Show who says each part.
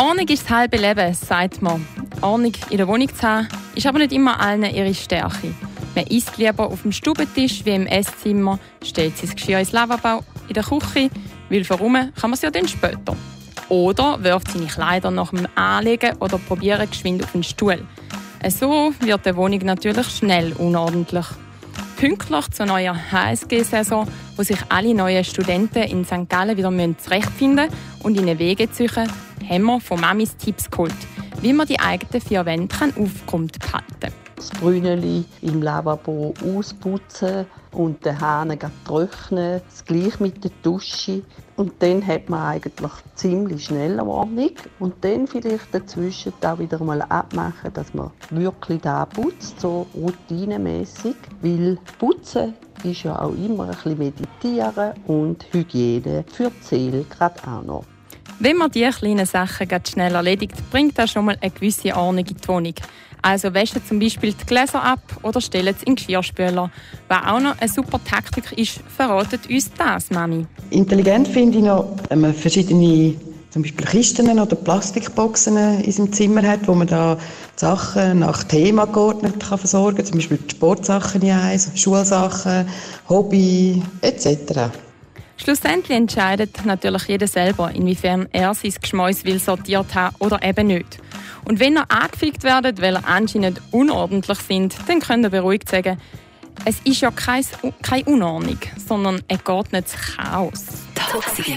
Speaker 1: Ordnung ist das halbe Leben, sagt man. Ordnung in der Wohnung zu haben, ist aber nicht immer allen ihre Stärke. Man isst lieber auf dem Stubentisch wie im Esszimmer, stellt sein Geschirr ins Lavabo, in der Küche, weil warum kann man es ja dann später. Oder wirft seine Kleider nach dem Anlegen oder probiert geschwind auf den Stuhl. So wird die Wohnung natürlich schnell unordentlich. Pünktlich zur neuen HSG-Saison, wo sich alle neuen Studenten in St. Gallen wieder zurechtfinden und in Wege suchen, haben wir von Mamis Tipps geholt, wie man die eigenen vier Wände aufgeräumt behalten
Speaker 2: das Brünneli im Lavabo ausputzen und den Hahn trocknen. Das gleiche mit der Dusche. Und dann hat man eigentlich ziemlich schnell eine Ordnung. Und dann vielleicht dazwischen auch wieder mal abmachen, dass man wirklich da putzt, so routinemäßig. Weil Putzen ist ja auch immer ein bisschen Meditieren und Hygiene für die Seele gerade auch noch.
Speaker 1: Wenn man diese kleinen Sachen schnell erledigt, bringt das schon mal eine gewisse Ordnung in die Wohnung. Also wäschen zum Beispiel die Gläser ab oder stellen sie in den Geschirrspüler. Was auch noch eine super Taktik ist, verratet uns das, Mami.
Speaker 3: Intelligent finde ich noch, wenn man verschiedene zum Beispiel Kisten oder Plastikboxen in seinem Zimmer hat, wo man da Sachen nach Thema geordnet kann versorgen kann. Zum Beispiel die Sportsachen in eins, Schulsachen, Hobby etc.
Speaker 1: Schlussendlich entscheidet natürlich jeder selber, inwiefern er sein Geschmäus will sortiert haben oder eben nicht. Und wenn er angefickt werdet, weil er anscheinend unordentlich sind, dann könnt ihr beruhigt sagen, es ist ja keine Unordnung, sondern ein geordnetes Chaos. Toxische